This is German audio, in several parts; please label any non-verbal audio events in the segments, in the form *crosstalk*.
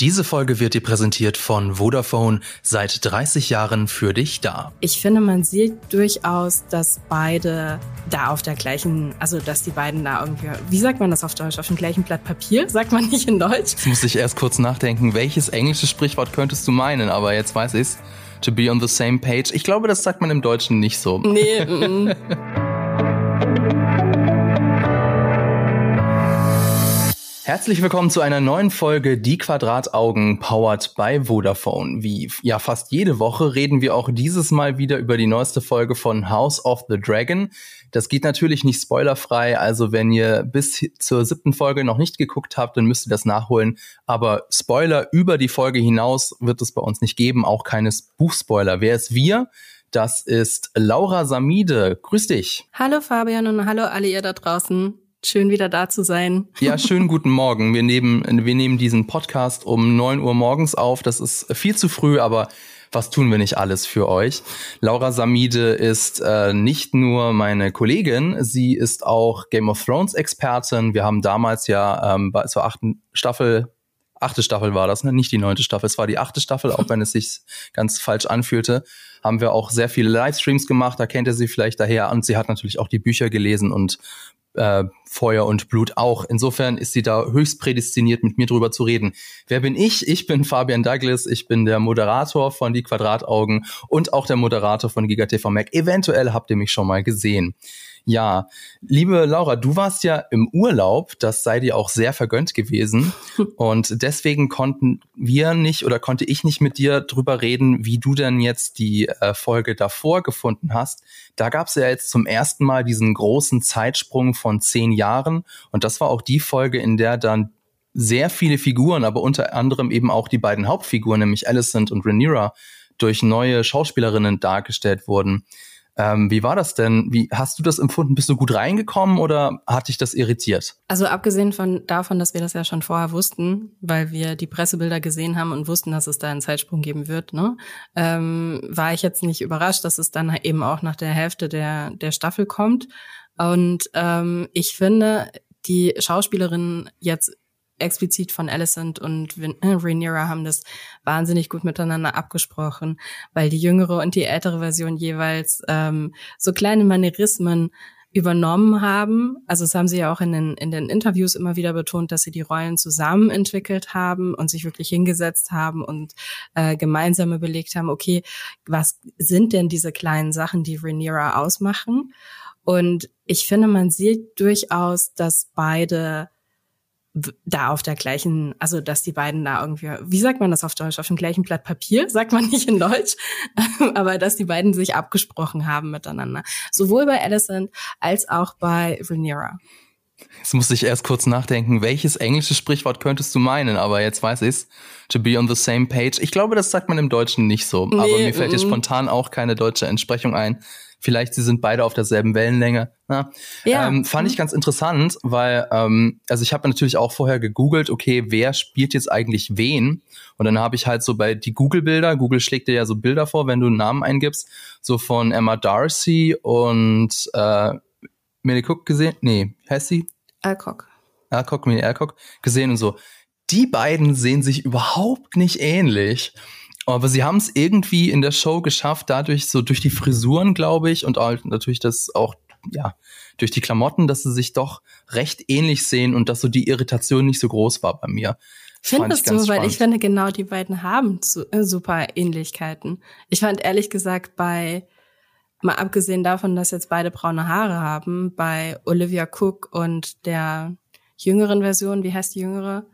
Diese Folge wird dir präsentiert von Vodafone, seit 30 Jahren für dich da. Ich finde, man sieht durchaus, dass beide da auf der gleichen, also dass die beiden da irgendwie, wie sagt man das auf Deutsch, auf dem gleichen Blatt Papier? *laughs* Sagt man nicht in Deutsch? Jetzt muss ich erst kurz nachdenken, welches englische Sprichwort könntest du meinen, aber jetzt weiß ich's. To be on the same page. Ich glaube, das sagt man im Deutschen nicht so. Nee. *laughs* Mm. Herzlich willkommen zu einer neuen Folge Die Quadrataugen powered by Vodafone. Wie ja fast jede Woche reden wir auch dieses Mal wieder über die neueste Folge von House of the Dragon. Das geht natürlich nicht spoilerfrei, also wenn ihr bis zur siebten Folge noch nicht geguckt habt, dann müsst ihr das nachholen. Aber Spoiler über die Folge hinaus wird es bei uns nicht geben, auch keines Buchspoiler. Wer ist wir? Das ist Laura Samide. Grüß dich. Hallo Fabian und hallo alle ihr da draußen. Schön wieder da zu sein. Ja, *laughs* schönen guten Morgen. Wir nehmen, wir nehmen diesen Podcast um neun Uhr morgens auf. Das ist viel zu früh, aber was tun wir nicht alles für euch? Laura Samide ist äh, nicht nur meine Kollegin, sie ist auch Game of Thrones Expertin. Wir haben damals ja ähm, bei, zur achten Staffel achte Staffel war das, ne? nicht die neunte Staffel, es war die achte Staffel, auch wenn es sich ganz falsch anfühlte, haben wir auch sehr viele Livestreams gemacht, da kennt ihr sie vielleicht daher und sie hat natürlich auch die Bücher gelesen und äh, Feuer und Blut auch. Insofern ist sie da höchst prädestiniert, mit mir drüber zu reden. Wer bin ich? Ich bin Fabian Douglas. Ich bin der Moderator von Die Quadrataugen und auch der Moderator von GigaTV Mac. Eventuell habt ihr mich schon mal gesehen. Ja, liebe Laura, du warst ja im Urlaub, das sei dir auch sehr vergönnt gewesen. *laughs* Und deswegen konnten wir nicht oder konnte ich nicht mit dir drüber reden, wie du denn jetzt die äh, Folge davor gefunden hast. Da gab es ja jetzt zum ersten Mal diesen großen Zeitsprung von zehn Jahren. Und das war auch die Folge, in der dann sehr viele Figuren, aber unter anderem eben auch die beiden Hauptfiguren, nämlich Alicent und Rhaenyra, durch neue Schauspielerinnen dargestellt wurden. Ähm, wie war das denn? Wie hast du das empfunden? Bist du gut reingekommen oder hat dich das irritiert? Also abgesehen von davon, dass wir das ja schon vorher wussten, weil wir die Pressebilder gesehen haben und wussten, dass es da einen Zeitsprung geben wird, ne, ähm, war ich jetzt nicht überrascht, dass es dann eben auch nach der Hälfte der der Staffel kommt. Und ähm, ich finde, die Schauspielerinnen jetzt explizit von Alicent und äh, Rhaenyra haben das wahnsinnig gut miteinander abgesprochen, weil die jüngere und die ältere Version jeweils ähm, so kleine Manierismen übernommen haben. Also das haben sie ja auch in den, in den Interviews immer wieder betont, dass sie die Rollen zusammen entwickelt haben und sich wirklich hingesetzt haben und äh, gemeinsam überlegt haben, okay, was sind denn diese kleinen Sachen, die Rhaenyra ausmachen? Und ich finde, man sieht durchaus, dass beide da auf der gleichen, also dass die beiden da irgendwie, wie sagt man das auf Deutsch, auf dem gleichen Blatt Papier, *laughs* sagt man nicht in Deutsch, *laughs* aber dass die beiden sich abgesprochen haben miteinander. Sowohl bei Alicent als auch bei Rhaenyra. Jetzt muss ich erst kurz nachdenken, welches englische Sprichwort könntest du meinen, aber jetzt weiß ich's. To be on the same page. Ich glaube, das sagt man im Deutschen nicht so, nee, aber mir fällt jetzt spontan auch keine deutsche Entsprechung ein. Vielleicht sie sind beide auf derselben Wellenlänge. Na? Ja. Ähm, fand ich ganz interessant, weil ähm, also ich habe natürlich auch vorher gegoogelt, okay, wer spielt jetzt eigentlich wen? Und dann habe ich halt so bei die Google-Bilder, Google schlägt dir ja so Bilder vor, wenn du einen Namen eingibst, so von Emma Darcy und äh, Millie Cook gesehen. Nee, heißt sie? Alcock. Alcock, Millie Alcock gesehen und so. Die beiden sehen sich überhaupt nicht ähnlich. Aber sie haben es irgendwie in der Show geschafft, dadurch so durch die Frisuren, glaube ich, und auch natürlich das auch, ja, durch die Klamotten, dass sie sich doch recht ähnlich sehen und dass so die Irritation nicht so groß war bei mir. Findest du, spannend. weil ich finde, genau die beiden haben äh, super Ähnlichkeiten. Ich fand ehrlich gesagt bei, mal abgesehen davon, dass jetzt beide braune Haare haben, bei Olivia Cook und der jüngeren Version, wie heißt die jüngere?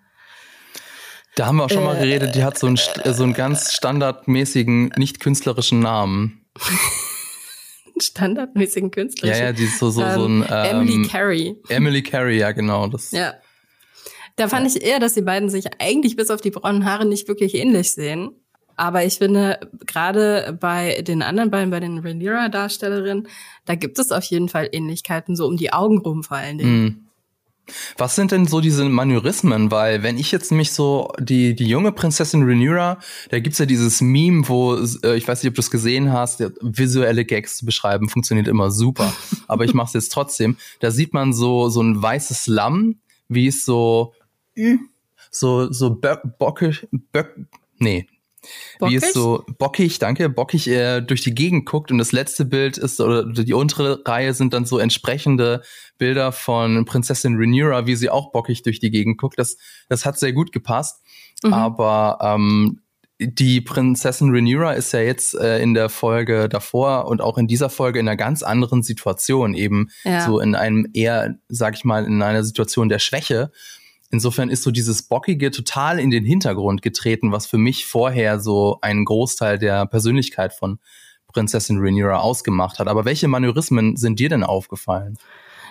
Da haben wir auch schon mal geredet, die hat so einen, so einen ganz standardmäßigen, nicht künstlerischen Namen. *laughs* standardmäßigen künstlerischen? Ja, ja, die ist so, so, so ein... Ähm, ähm, Emily Carey. Emily Carey, ja, genau. Das, ja. Da fand ja. ich eher, dass die beiden sich eigentlich bis auf die braunen Haare nicht wirklich ähnlich sehen. Aber ich finde, gerade bei den anderen beiden, bei den Rhaenyra-Darstellerinnen, da gibt es auf jeden Fall Ähnlichkeiten, so um die Augen rum vor allen Dingen. Mm. Was sind denn so diese Manierismen? Weil wenn ich jetzt mich so die die junge Prinzessin Rhaenyra, da gibt's ja dieses Meme, wo äh, ich weiß nicht, ob du es gesehen hast, visuelle Gags zu beschreiben funktioniert immer super. *laughs* Aber ich mache es jetzt trotzdem. Da sieht man so so ein weißes Lamm, wie es so so, so bockisch, böck, nee, Bockig? Wie es so bockig, danke, bockig äh, durch die Gegend guckt und das letzte Bild ist, oder die untere Reihe sind dann so entsprechende Bilder von Prinzessin Rhaenyra, wie sie auch bockig durch die Gegend guckt. Das, das hat sehr gut gepasst. Mhm. Aber ähm, die Prinzessin Rhaenyra ist ja jetzt äh, in der Folge davor und auch in dieser Folge in einer ganz anderen Situation, eben ja. so in einem eher, sag ich mal, in einer Situation der Schwäche. Insofern ist so dieses Bockige total in den Hintergrund getreten, was für mich vorher so einen Großteil der Persönlichkeit von Prinzessin Rhaenyra ausgemacht hat. Aber welche Manörismen sind dir denn aufgefallen?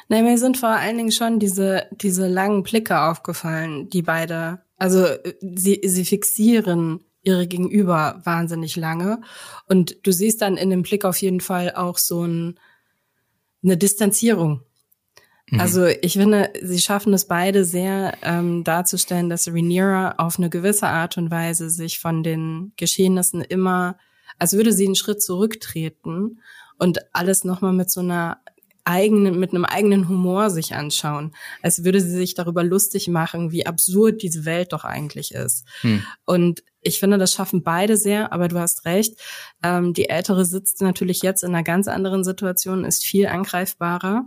Nein, mir sind vor allen Dingen schon diese, diese langen Blicke aufgefallen, die beide, also sie, sie fixieren ihre Gegenüber wahnsinnig lange. Und du siehst dann in dem Blick auf jeden Fall auch so ein, eine Distanzierung Mhm. Also ich finde, sie schaffen es beide sehr ähm, darzustellen, dass Rhaenyra auf eine gewisse Art und Weise sich von den Geschehnissen immer, als würde sie einen Schritt zurücktreten und alles nochmal mit so einer eigenen, mit einem eigenen Humor sich anschauen, als würde sie sich darüber lustig machen, wie absurd diese Welt doch eigentlich ist. Hm. Und ich finde, das schaffen beide sehr, aber du hast recht. Ähm, die Ältere sitzt natürlich jetzt in einer ganz anderen Situation, ist viel angreifbarer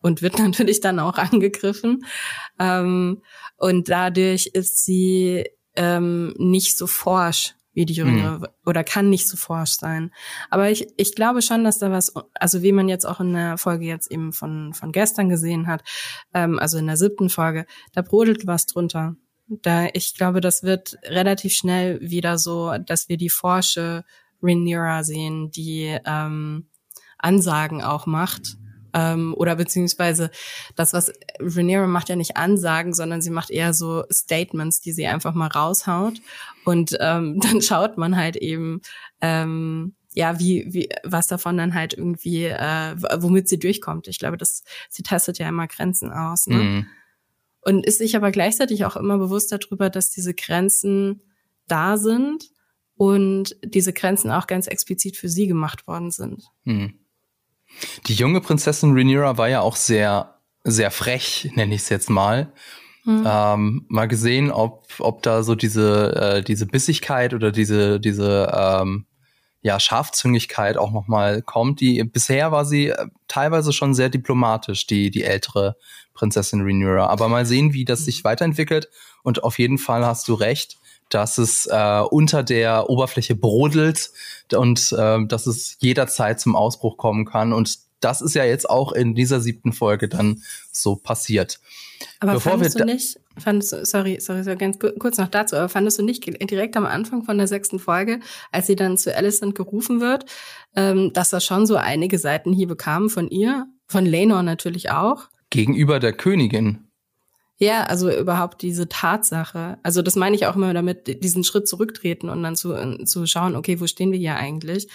und wird *laughs* natürlich dann auch angegriffen. Ähm, und dadurch ist sie ähm, nicht so forsch wie die Jüngere mhm. oder kann nicht so forsch sein. Aber ich, ich glaube schon, dass da was, also wie man jetzt auch in der Folge jetzt eben von, von gestern gesehen hat, ähm, also in der siebten Folge, da brodelt was drunter. Da, ich glaube, das wird relativ schnell wieder so, dass wir die forsche Rhaenyra sehen, die ähm, Ansagen auch macht ähm, oder beziehungsweise das, was Rhaenyra macht ja nicht Ansagen, sondern sie macht eher so Statements, die sie einfach mal raushaut. Und ähm, *laughs* dann schaut man halt eben, ähm, ja, wie, wie, was davon dann halt irgendwie, äh, womit sie durchkommt. Ich glaube, das, sie testet ja immer Grenzen aus. Ne? Mhm. Und ist sich aber gleichzeitig auch immer bewusst darüber, dass diese Grenzen da sind und diese Grenzen auch ganz explizit für sie gemacht worden sind. Mhm. Die junge Prinzessin Rhaenyra war ja auch sehr, sehr frech, nenne ich es jetzt mal. Mhm. Ähm, mal gesehen, ob, ob da so diese, äh, diese Bissigkeit oder diese, diese ähm, ja, Scharfzüngigkeit auch nochmal kommt. Die, bisher war sie äh, teilweise schon sehr diplomatisch, die, die ältere Prinzessin Rhaenyra. Aber mal sehen, wie das sich weiterentwickelt. Und auf jeden Fall hast du recht dass es äh, unter der Oberfläche brodelt und äh, dass es jederzeit zum Ausbruch kommen kann. Und das ist ja jetzt auch in dieser siebten Folge dann so passiert. Aber Bevor fandest du nicht, fandest du, sorry, sorry, so ganz kurz noch dazu, aber fandest du nicht direkt am Anfang von der sechsten Folge, als sie dann zu Alicent gerufen wird, ähm, dass da schon so einige Seitenhiebe kamen von ihr, von Lenor natürlich auch? Gegenüber der Königin. Ja, also überhaupt diese Tatsache. Also das meine ich auch immer damit, diesen Schritt zurücktreten und dann zu, äh, zu schauen, okay, wo stehen wir hier eigentlich?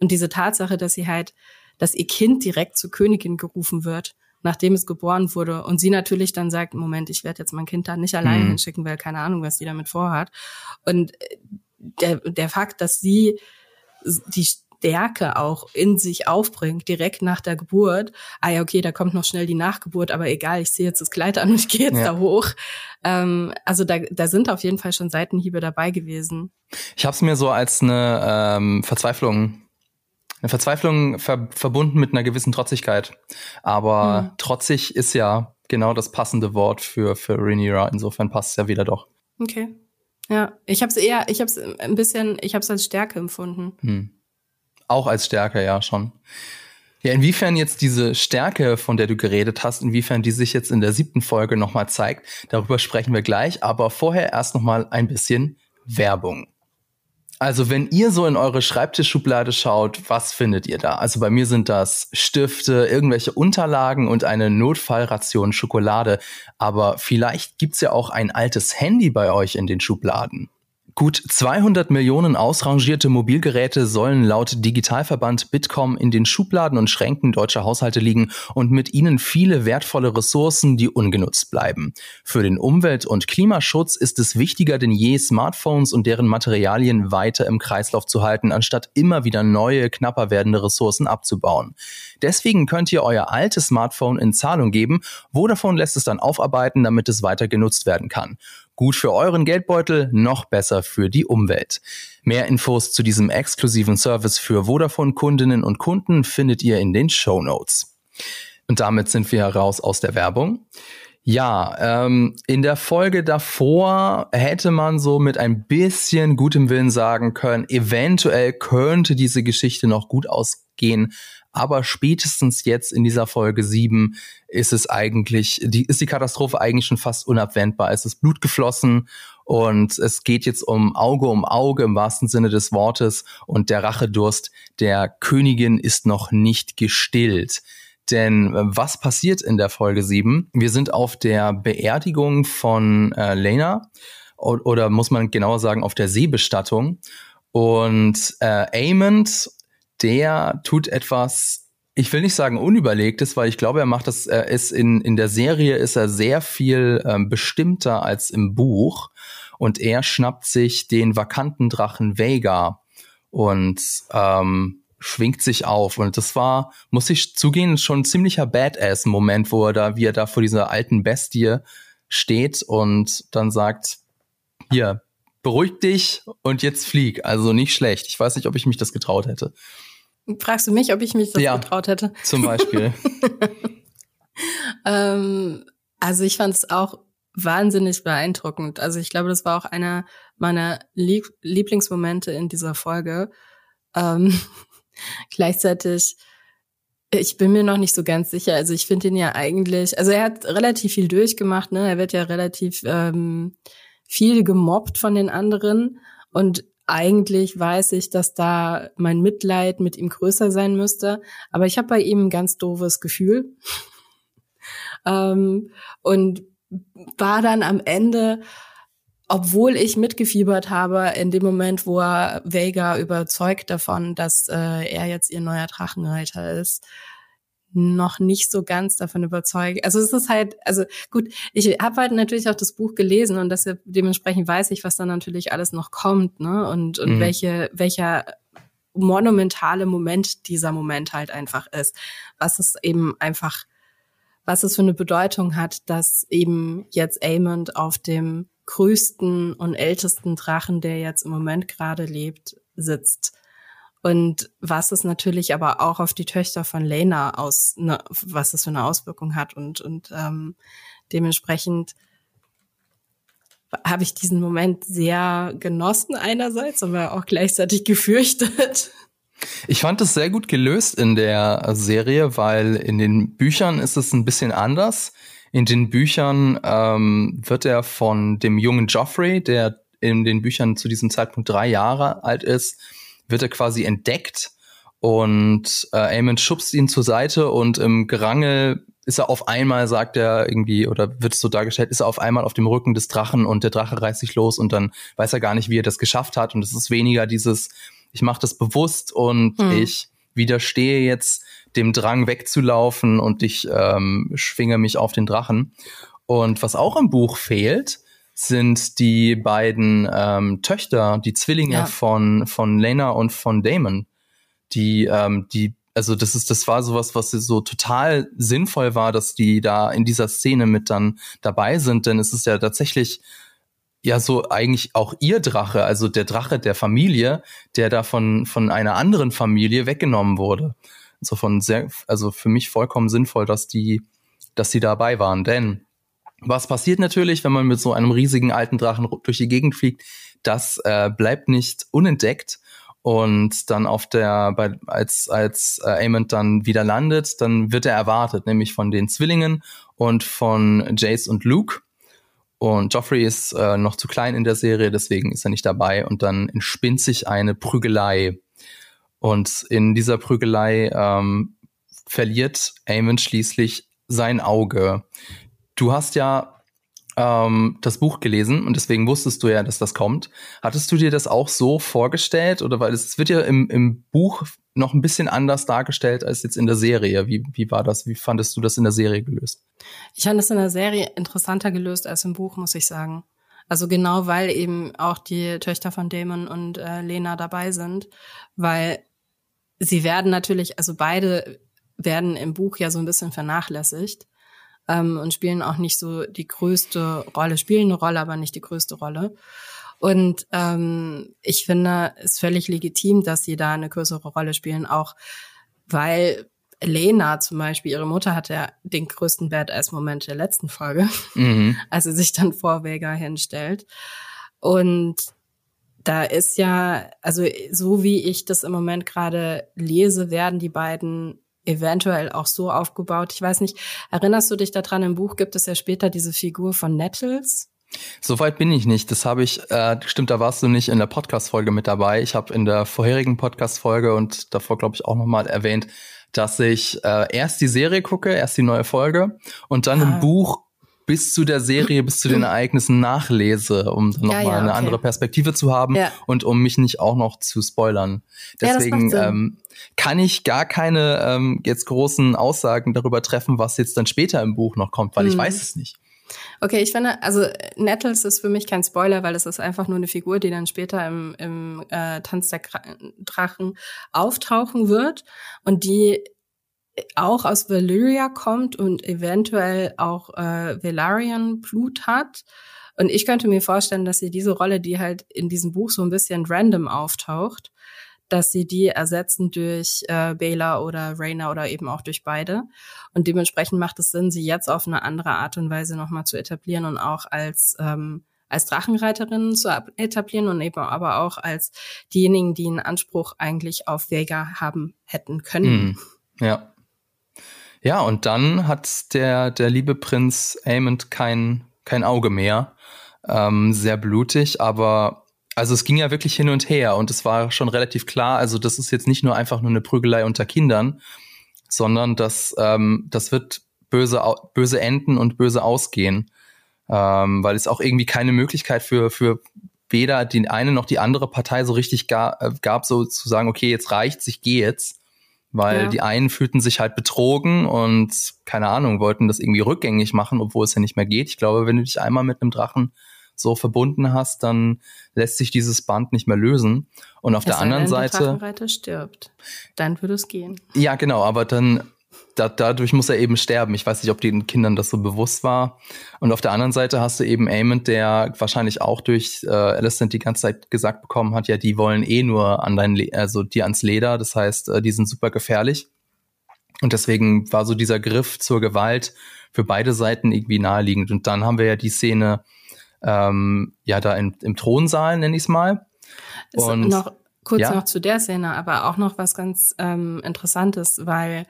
Und diese Tatsache, dass sie halt, dass ihr Kind direkt zur Königin gerufen wird, nachdem es geboren wurde. Und sie natürlich dann sagt, Moment, ich werde jetzt mein Kind da nicht alleine mhm. hinschicken, weil keine Ahnung, was die damit vorhat. Und äh, der, der Fakt, dass sie die Stärke auch in sich aufbringt, direkt nach der Geburt. Ah ja, okay, da kommt noch schnell die Nachgeburt, aber egal, ich ziehe jetzt das Kleid an und ich *laughs* gehe jetzt ja. da hoch. Ähm, also da, da sind auf jeden Fall schon Seitenhiebe dabei gewesen. Ich habe es mir so als eine ähm, Verzweiflung eine Verzweiflung ver verbunden mit einer gewissen Trotzigkeit. Aber hm. trotzig ist ja genau das passende Wort für, für Rhaenyra. Insofern passt es ja wieder doch. Okay. Ja, ich habe es eher, ich habe es ein bisschen, ich habe es als Stärke empfunden. Hm. Auch als Stärke, ja, schon. Ja, inwiefern jetzt diese Stärke, von der du geredet hast, inwiefern die sich jetzt in der siebten Folge nochmal zeigt, darüber sprechen wir gleich, aber vorher erst nochmal ein bisschen Werbung. Also wenn ihr so in eure Schreibtischschublade schaut, was findet ihr da? Also bei mir sind das Stifte, irgendwelche Unterlagen und eine Notfallration Schokolade. Aber vielleicht gibt's ja auch ein altes Handy bei euch in den Schubladen. Gut 200 Millionen ausrangierte Mobilgeräte sollen laut Digitalverband Bitkom in den Schubladen und Schränken deutscher Haushalte liegen und mit ihnen viele wertvolle Ressourcen, die ungenutzt bleiben. Für den Umwelt- und Klimaschutz ist es wichtiger denn je, Smartphones und deren Materialien weiter im Kreislauf zu halten, anstatt immer wieder neue, knapper werdende Ressourcen abzubauen. Deswegen könnt ihr euer altes Smartphone in Zahlung geben. Vodafone lässt es dann aufarbeiten, damit es weiter genutzt werden kann. Gut für euren Geldbeutel, noch besser für die Umwelt. Mehr Infos zu diesem exklusiven Service für Vodafone-Kundinnen und Kunden findet ihr in den Show Notes. Und damit sind wir heraus aus der Werbung. Ja, ähm, in der Folge davor hätte man so mit ein bisschen gutem Willen sagen können, eventuell könnte diese Geschichte noch gut ausgehen, aber spätestens jetzt in dieser Folge 7 ist es eigentlich, die, ist die Katastrophe eigentlich schon fast unabwendbar. Es ist Blut geflossen und es geht jetzt um Auge um Auge im wahrsten Sinne des Wortes und der Rachedurst der Königin ist noch nicht gestillt. Denn äh, was passiert in der Folge 7? Wir sind auf der Beerdigung von äh, Lena oder muss man genauer sagen auf der Seebestattung und äh, Amond der tut etwas ich will nicht sagen unüberlegtes, weil ich glaube, er macht das, er ist in, in der Serie ist er sehr viel ähm, bestimmter als im Buch und er schnappt sich den vakanten Drachen Vega und ähm, schwingt sich auf und das war, muss ich zugehen, schon ein ziemlicher Badass-Moment, wo er da, wie er da vor dieser alten Bestie steht und dann sagt, hier, beruhig dich und jetzt flieg. Also nicht schlecht. Ich weiß nicht, ob ich mich das getraut hätte. Fragst du mich, ob ich mich das ja, getraut hätte? Zum Beispiel. *laughs* ähm, also ich fand es auch wahnsinnig beeindruckend. Also ich glaube, das war auch einer meiner Lieb Lieblingsmomente in dieser Folge. Ähm, *laughs* gleichzeitig, ich bin mir noch nicht so ganz sicher. Also ich finde ihn ja eigentlich, also er hat relativ viel durchgemacht, ne? Er wird ja relativ ähm, viel gemobbt von den anderen. Und eigentlich weiß ich, dass da mein Mitleid mit ihm größer sein müsste. Aber ich habe bei ihm ein ganz doofes Gefühl. *laughs* ähm, und war dann am Ende, obwohl ich mitgefiebert habe, in dem Moment, wo er Vega überzeugt davon, dass äh, er jetzt ihr neuer Drachenreiter ist, noch nicht so ganz davon überzeugt. Also es ist halt, also gut, ich habe halt natürlich auch das Buch gelesen und deshalb dementsprechend weiß ich, was dann natürlich alles noch kommt, ne? Und, und mhm. welche, welcher monumentale Moment dieser Moment halt einfach ist. Was es eben einfach, was es für eine Bedeutung hat, dass eben jetzt Amond auf dem größten und ältesten Drachen, der jetzt im Moment gerade lebt, sitzt und was es natürlich aber auch auf die Töchter von Lena aus, ne, was es für eine Auswirkung hat und, und ähm, dementsprechend habe ich diesen Moment sehr genossen einerseits, aber auch gleichzeitig *laughs* gefürchtet. Ich fand es sehr gut gelöst in der Serie, weil in den Büchern ist es ein bisschen anders. In den Büchern ähm, wird er von dem jungen Joffrey, der in den Büchern zu diesem Zeitpunkt drei Jahre alt ist, wird er quasi entdeckt und äh, Amon schubst ihn zur Seite und im Gerangel ist er auf einmal, sagt er irgendwie, oder wird es so dargestellt, ist er auf einmal auf dem Rücken des Drachen und der Drache reißt sich los und dann weiß er gar nicht, wie er das geschafft hat. Und es ist weniger dieses, ich mache das bewusst und hm. ich widerstehe jetzt dem Drang wegzulaufen und ich ähm, schwinge mich auf den Drachen. Und was auch im Buch fehlt, sind die beiden ähm, Töchter, die Zwillinge ja. von, von Lena und von Damon. Die, ähm, die, also das ist, das war sowas, was so total sinnvoll war, dass die da in dieser Szene mit dann dabei sind, denn es ist ja tatsächlich ja so eigentlich auch ihr Drache, also der Drache der Familie, der da von, von einer anderen Familie weggenommen wurde. So von sehr, also für mich vollkommen sinnvoll, dass die, dass die dabei waren, denn was passiert natürlich, wenn man mit so einem riesigen alten Drachen durch die Gegend fliegt? Das äh, bleibt nicht unentdeckt. Und dann auf der, bei, als, als äh, Amond dann wieder landet, dann wird er erwartet, nämlich von den Zwillingen und von Jace und Luke. Und Joffrey ist äh, noch zu klein in der Serie, deswegen ist er nicht dabei. Und dann entspinnt sich eine Prügelei. Und in dieser Prügelei ähm, verliert Amon schließlich sein Auge. Du hast ja ähm, das Buch gelesen und deswegen wusstest du ja, dass das kommt. Hattest du dir das auch so vorgestellt oder weil es wird ja im, im Buch noch ein bisschen anders dargestellt als jetzt in der Serie. Wie, wie war das? Wie fandest du das in der Serie gelöst? Ich fand es in der Serie interessanter gelöst als im Buch, muss ich sagen. Also genau, weil eben auch die Töchter von Damon und äh, Lena dabei sind, weil sie werden natürlich, also beide werden im Buch ja so ein bisschen vernachlässigt. Ähm, und spielen auch nicht so die größte Rolle, spielen eine Rolle, aber nicht die größte Rolle. Und ähm, ich finde es völlig legitim, dass sie da eine größere Rolle spielen, auch weil Lena zum Beispiel, ihre Mutter hatte ja den größten Badass-Moment der letzten Folge, mhm. *laughs* als sie sich dann vor Vega hinstellt. Und da ist ja, also so wie ich das im Moment gerade lese, werden die beiden eventuell auch so aufgebaut. Ich weiß nicht, erinnerst du dich daran, im Buch gibt es ja später diese Figur von Nettles, Soweit bin ich nicht. Das habe ich, äh, stimmt, da warst du nicht in der Podcast-Folge mit dabei. Ich habe in der vorherigen Podcast-Folge und davor, glaube ich, auch nochmal erwähnt, dass ich äh, erst die Serie gucke, erst die neue Folge und dann ah. im Buch bis zu der Serie, bis zu den Ereignissen nachlese, um dann nochmal ja, ja, eine okay. andere Perspektive zu haben ja. und um mich nicht auch noch zu spoilern. Deswegen ähm, kann ich gar keine ähm, jetzt großen Aussagen darüber treffen, was jetzt dann später im Buch noch kommt, weil mhm. ich weiß es nicht. Okay, ich finde, also Nettles ist für mich kein Spoiler, weil es ist einfach nur eine Figur, die dann später im, im äh, Tanz der Drachen auftauchen wird und die auch aus Valyria kommt und eventuell auch äh, Valarian Blut hat. Und ich könnte mir vorstellen, dass sie diese Rolle, die halt in diesem Buch so ein bisschen random auftaucht, dass sie die ersetzen durch äh, Baylor oder Rainer oder eben auch durch beide. Und dementsprechend macht es Sinn, sie jetzt auf eine andere Art und Weise nochmal zu etablieren und auch als ähm, als Drachenreiterinnen zu etablieren und eben aber auch als diejenigen, die einen Anspruch eigentlich auf Vega haben hätten können. Mm, ja. Ja, und dann hat der, der liebe Prinz Aemond kein, kein Auge mehr. Ähm, sehr blutig, aber also es ging ja wirklich hin und her und es war schon relativ klar, also das ist jetzt nicht nur einfach nur eine Prügelei unter Kindern, sondern das, ähm, das wird böse, böse enden und böse ausgehen, ähm, weil es auch irgendwie keine Möglichkeit für, für weder die eine noch die andere Partei so richtig gar, äh, gab, so zu sagen, okay, jetzt reicht's, ich gehe jetzt. Weil ja. die einen fühlten sich halt betrogen und keine Ahnung, wollten das irgendwie rückgängig machen, obwohl es ja nicht mehr geht. Ich glaube, wenn du dich einmal mit einem Drachen so verbunden hast, dann lässt sich dieses Band nicht mehr lösen. Und auf es der anderen Seite. Der Drachenreiter stirbt. Dann würde es gehen. Ja, genau, aber dann da, dadurch muss er eben sterben. Ich weiß nicht, ob den Kindern das so bewusst war. Und auf der anderen Seite hast du eben Aemond, der wahrscheinlich auch durch äh, Alicent die ganze Zeit gesagt bekommen hat, ja, die wollen eh nur an dein, Le also dir ans Leder. Das heißt, äh, die sind super gefährlich. Und deswegen war so dieser Griff zur Gewalt für beide Seiten irgendwie naheliegend. Und dann haben wir ja die Szene, ähm, ja, da im, im Thronsaal, nenne ich es mal. Und noch kurz ja. noch zu der Szene, aber auch noch was ganz ähm, Interessantes, weil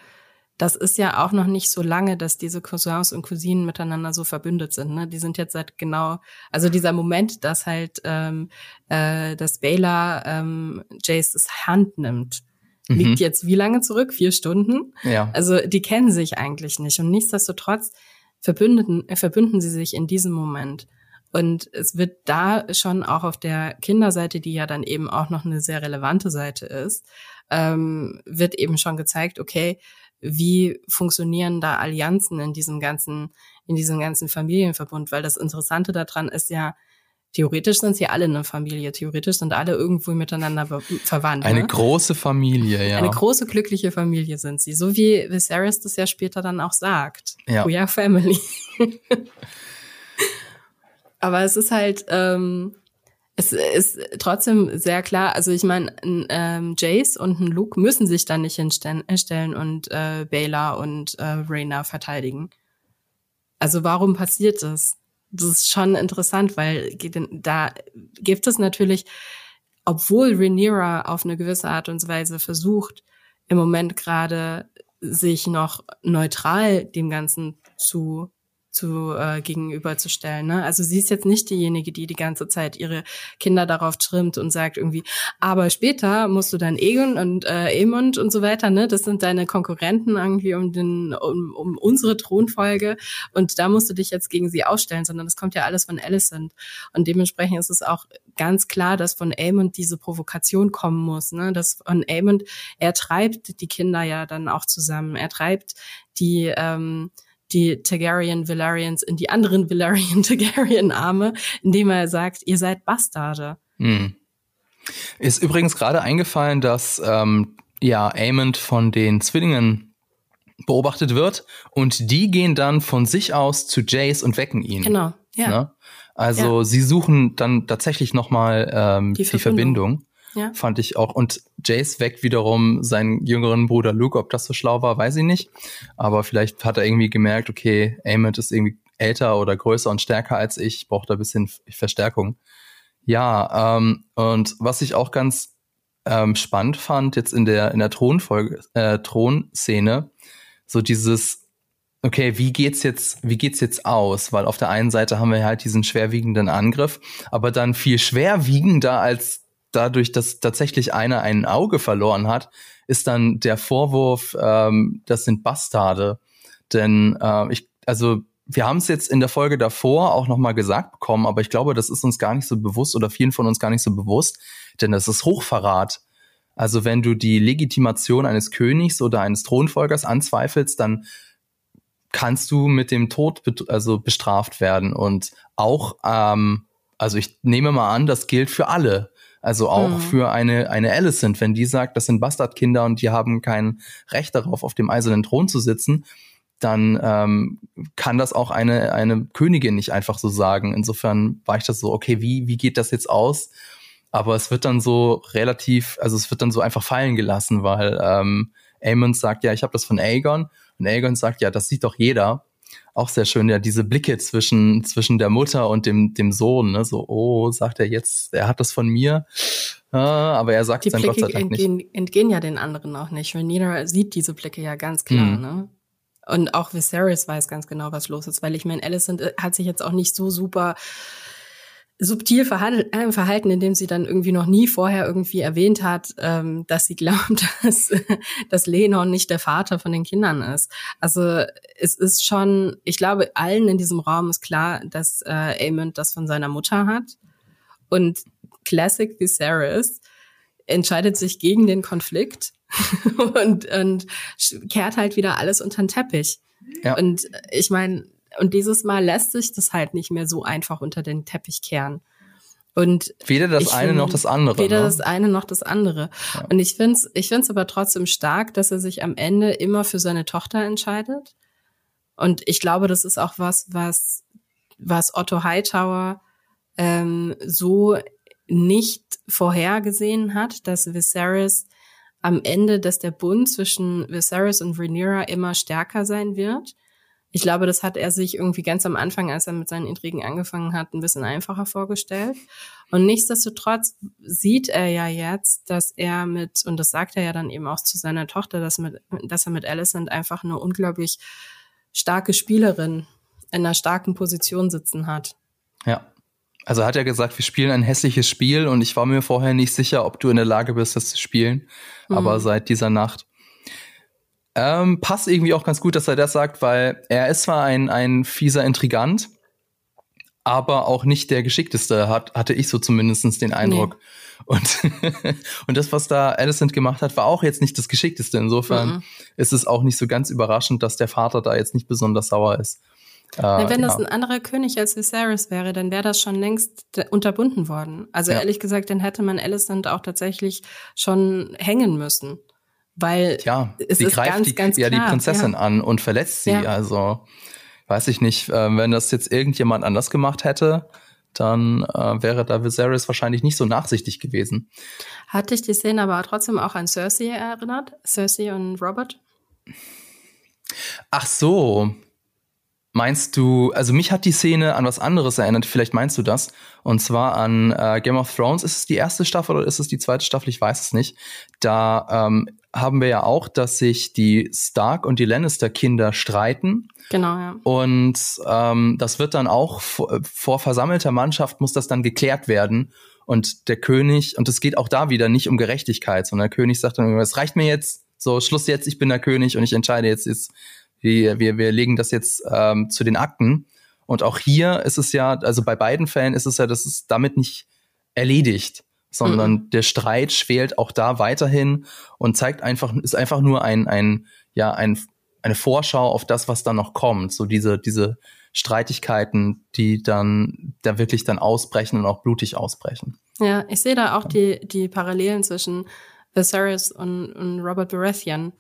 das ist ja auch noch nicht so lange, dass diese Cousins und Cousinen miteinander so verbündet sind. Ne? Die sind jetzt seit genau, also dieser Moment, dass halt ähm, äh, das Baylor ähm, Jaces Hand nimmt, mhm. liegt jetzt wie lange zurück? Vier Stunden? Ja. Also die kennen sich eigentlich nicht und nichtsdestotrotz verbündeten, äh, verbünden sie sich in diesem Moment. Und es wird da schon auch auf der Kinderseite, die ja dann eben auch noch eine sehr relevante Seite ist, ähm, wird eben schon gezeigt, okay, wie funktionieren da Allianzen in diesem ganzen, in diesem ganzen Familienverbund? Weil das Interessante daran ist ja, theoretisch sind sie alle eine Familie, theoretisch sind alle irgendwo miteinander verwandt. Eine ne? große Familie, ja. Eine große, glückliche Familie sind sie. So wie Viserys das ja später dann auch sagt. Ja. We are family. *laughs* Aber es ist halt, ähm, es ist trotzdem sehr klar, also ich meine, ähm, Jace und ein Luke müssen sich da nicht hinstellen und äh, Baylor und äh, Rhaena verteidigen. Also warum passiert das? Das ist schon interessant, weil da gibt es natürlich, obwohl Rhaenyra auf eine gewisse Art und Weise versucht, im Moment gerade sich noch neutral dem Ganzen zu zu äh, gegenüberzustellen. Ne? Also sie ist jetzt nicht diejenige, die die ganze Zeit ihre Kinder darauf trimmt und sagt irgendwie, aber später musst du dann Egon und äh, Emond und so weiter, ne? Das sind deine Konkurrenten irgendwie um den um, um unsere Thronfolge und da musst du dich jetzt gegen sie ausstellen, sondern das kommt ja alles von Alicent und dementsprechend ist es auch ganz klar, dass von Aemond diese Provokation kommen muss, ne? Dass von Aemond er treibt die Kinder ja dann auch zusammen, er treibt die ähm, die Targaryen Valerians in die anderen Valerian *laughs* Targaryen Arme, indem er sagt, ihr seid Bastarde. Hm. Ist übrigens gerade eingefallen, dass ähm, ja Aemond von den Zwillingen beobachtet wird und die gehen dann von sich aus zu Jace und wecken ihn. Genau, ja. Ne? Also ja. sie suchen dann tatsächlich nochmal ähm, die, die Verbindung. Ja. Fand ich auch. Und Jace weckt wiederum seinen jüngeren Bruder Luke. Ob das so schlau war, weiß ich nicht. Aber vielleicht hat er irgendwie gemerkt, okay, Amond ist irgendwie älter oder größer und stärker als ich. Ich brauche da ein bisschen Verstärkung. Ja, ähm, und was ich auch ganz ähm, spannend fand, jetzt in der, in der Thronfolge, äh, Thronszene, so dieses, okay, wie geht's jetzt, wie geht's jetzt aus? Weil auf der einen Seite haben wir halt diesen schwerwiegenden Angriff, aber dann viel schwerwiegender als dadurch, dass tatsächlich einer ein Auge verloren hat, ist dann der Vorwurf, ähm, das sind Bastarde. Denn äh, ich, also wir haben es jetzt in der Folge davor auch nochmal gesagt bekommen, aber ich glaube, das ist uns gar nicht so bewusst oder vielen von uns gar nicht so bewusst, denn das ist Hochverrat. Also wenn du die Legitimation eines Königs oder eines Thronfolgers anzweifelst, dann kannst du mit dem Tod be also bestraft werden. Und auch, ähm, also ich nehme mal an, das gilt für alle. Also auch mhm. für eine, eine Alicent, wenn die sagt, das sind Bastardkinder und die haben kein Recht darauf, auf dem eisernen Thron zu sitzen, dann ähm, kann das auch eine, eine Königin nicht einfach so sagen. Insofern war ich das so, okay, wie, wie geht das jetzt aus? Aber es wird dann so relativ, also es wird dann so einfach fallen gelassen, weil ähm, Aemon sagt, ja, ich habe das von Aegon. Und Aegon sagt, ja, das sieht doch jeder. Auch sehr schön, ja, diese Blicke zwischen, zwischen der Mutter und dem, dem Sohn, ne? So, oh, sagt er jetzt, er hat das von mir. Ah, aber er sagt es dann Gott sei Dank entgehen, nicht. entgehen ja den anderen auch nicht. Rhaenyra sieht diese Blicke ja ganz klar, mhm. ne? Und auch Viserys weiß ganz genau, was los ist, weil ich meine, Alicent äh, hat sich jetzt auch nicht so super subtil verhalten, äh, verhalten, indem sie dann irgendwie noch nie vorher irgendwie erwähnt hat, ähm, dass sie *laughs* glaubt, dass, dass Lenon nicht der Vater von den Kindern ist. Also es ist schon, ich glaube, allen in diesem Raum ist klar, dass äh, Aemond das von seiner Mutter hat. Und Classic Viserys entscheidet sich gegen den Konflikt *laughs* und, und kehrt halt wieder alles unter den Teppich. Ja. Und ich meine, und dieses Mal lässt sich das halt nicht mehr so einfach unter den Teppich kehren. Und weder das eine find, noch das andere. Weder ne? das eine noch das andere. Ja. Und ich finde es ich find's aber trotzdem stark, dass er sich am Ende immer für seine Tochter entscheidet. Und ich glaube, das ist auch was, was, was Otto Hightower ähm, so nicht vorhergesehen hat, dass Viserys am Ende, dass der Bund zwischen Viserys und Rhaenyra immer stärker sein wird. Ich glaube, das hat er sich irgendwie ganz am Anfang, als er mit seinen Intrigen angefangen hat, ein bisschen einfacher vorgestellt. Und nichtsdestotrotz sieht er ja jetzt, dass er mit, und das sagt er ja dann eben auch zu seiner Tochter, dass, mit, dass er mit Alicent einfach eine unglaublich starke Spielerin in einer starken Position sitzen hat. Ja. Also hat er gesagt, wir spielen ein hässliches Spiel und ich war mir vorher nicht sicher, ob du in der Lage bist, das zu spielen. Mhm. Aber seit dieser Nacht ähm, passt irgendwie auch ganz gut, dass er das sagt, weil er ist zwar ein, ein fieser Intrigant, aber auch nicht der geschickteste, hat, hatte ich so zumindest den Eindruck. Nee. Und, *laughs* und das, was da Alicent gemacht hat, war auch jetzt nicht das Geschickteste. Insofern mhm. ist es auch nicht so ganz überraschend, dass der Vater da jetzt nicht besonders sauer ist. Äh, wenn das ja. ein anderer König als Viserys wäre, dann wäre das schon längst unterbunden worden. Also ja. ehrlich gesagt, dann hätte man Alicent auch tatsächlich schon hängen müssen. Weil ja, es sie ist greift ganz, die, ganz ja die Prinzessin ja. an und verletzt sie. Also weiß ich nicht, äh, wenn das jetzt irgendjemand anders gemacht hätte, dann äh, wäre da Viserys wahrscheinlich nicht so nachsichtig gewesen. Hat dich die Szene aber trotzdem auch an Cersei erinnert? Cersei und Robert? Ach so, Meinst du, also mich hat die Szene an was anderes erinnert, vielleicht meinst du das. Und zwar an äh, Game of Thrones. Ist es die erste Staffel oder ist es die zweite Staffel? Ich weiß es nicht. Da ähm, haben wir ja auch, dass sich die Stark und die Lannister-Kinder streiten. Genau, ja. Und ähm, das wird dann auch vor, vor versammelter Mannschaft muss das dann geklärt werden. Und der König, und es geht auch da wieder nicht um Gerechtigkeit, sondern der König sagt dann, es reicht mir jetzt, so Schluss jetzt, ich bin der König und ich entscheide jetzt, jetzt wir, wir, wir legen das jetzt ähm, zu den Akten. Und auch hier ist es ja, also bei beiden Fällen ist es ja, das ist damit nicht erledigt, sondern mhm. der Streit schwelt auch da weiterhin und zeigt einfach, ist einfach nur ein, ein, ja, ein, eine Vorschau auf das, was da noch kommt. So diese, diese Streitigkeiten, die dann da wirklich dann ausbrechen und auch blutig ausbrechen. Ja, ich sehe da auch die, die Parallelen zwischen Viserys und, und Robert Baratheon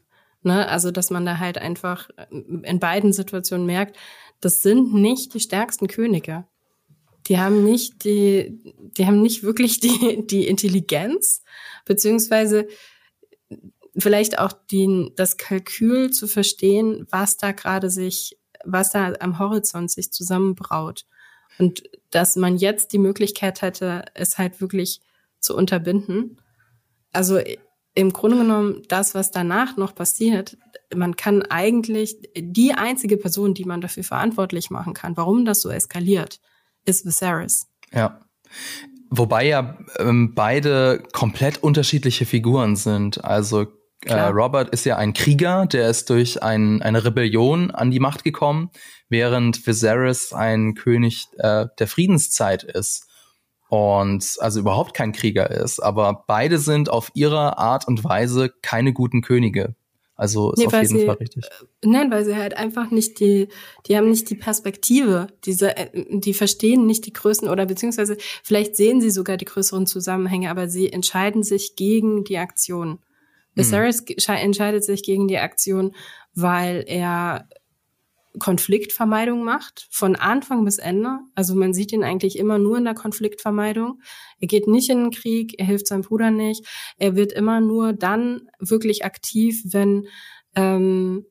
Ne? Also, dass man da halt einfach in beiden Situationen merkt, das sind nicht die stärksten Könige. Die haben nicht die, die haben nicht wirklich die, die Intelligenz, beziehungsweise vielleicht auch den, das Kalkül zu verstehen, was da gerade sich, was da am Horizont sich zusammenbraut. Und dass man jetzt die Möglichkeit hätte, es halt wirklich zu unterbinden. Also im Grunde genommen, das, was danach noch passiert, man kann eigentlich die einzige Person, die man dafür verantwortlich machen kann, warum das so eskaliert, ist Viserys. Ja. Wobei ja ähm, beide komplett unterschiedliche Figuren sind. Also äh, Robert ist ja ein Krieger, der ist durch ein, eine Rebellion an die Macht gekommen, während Viserys ein König äh, der Friedenszeit ist und also überhaupt kein Krieger ist. Aber beide sind auf ihre Art und Weise keine guten Könige. Also ist nee, auf jeden sie, Fall richtig. Äh, nein, weil sie halt einfach nicht die, die haben nicht die Perspektive, diese, äh, die verstehen nicht die Größen oder beziehungsweise vielleicht sehen sie sogar die größeren Zusammenhänge, aber sie entscheiden sich gegen die Aktion. Viserys mhm. entscheidet sich gegen die Aktion, weil er Konfliktvermeidung macht, von Anfang bis Ende. Also man sieht ihn eigentlich immer nur in der Konfliktvermeidung. Er geht nicht in den Krieg, er hilft seinem Bruder nicht. Er wird immer nur dann wirklich aktiv, wenn, ähm,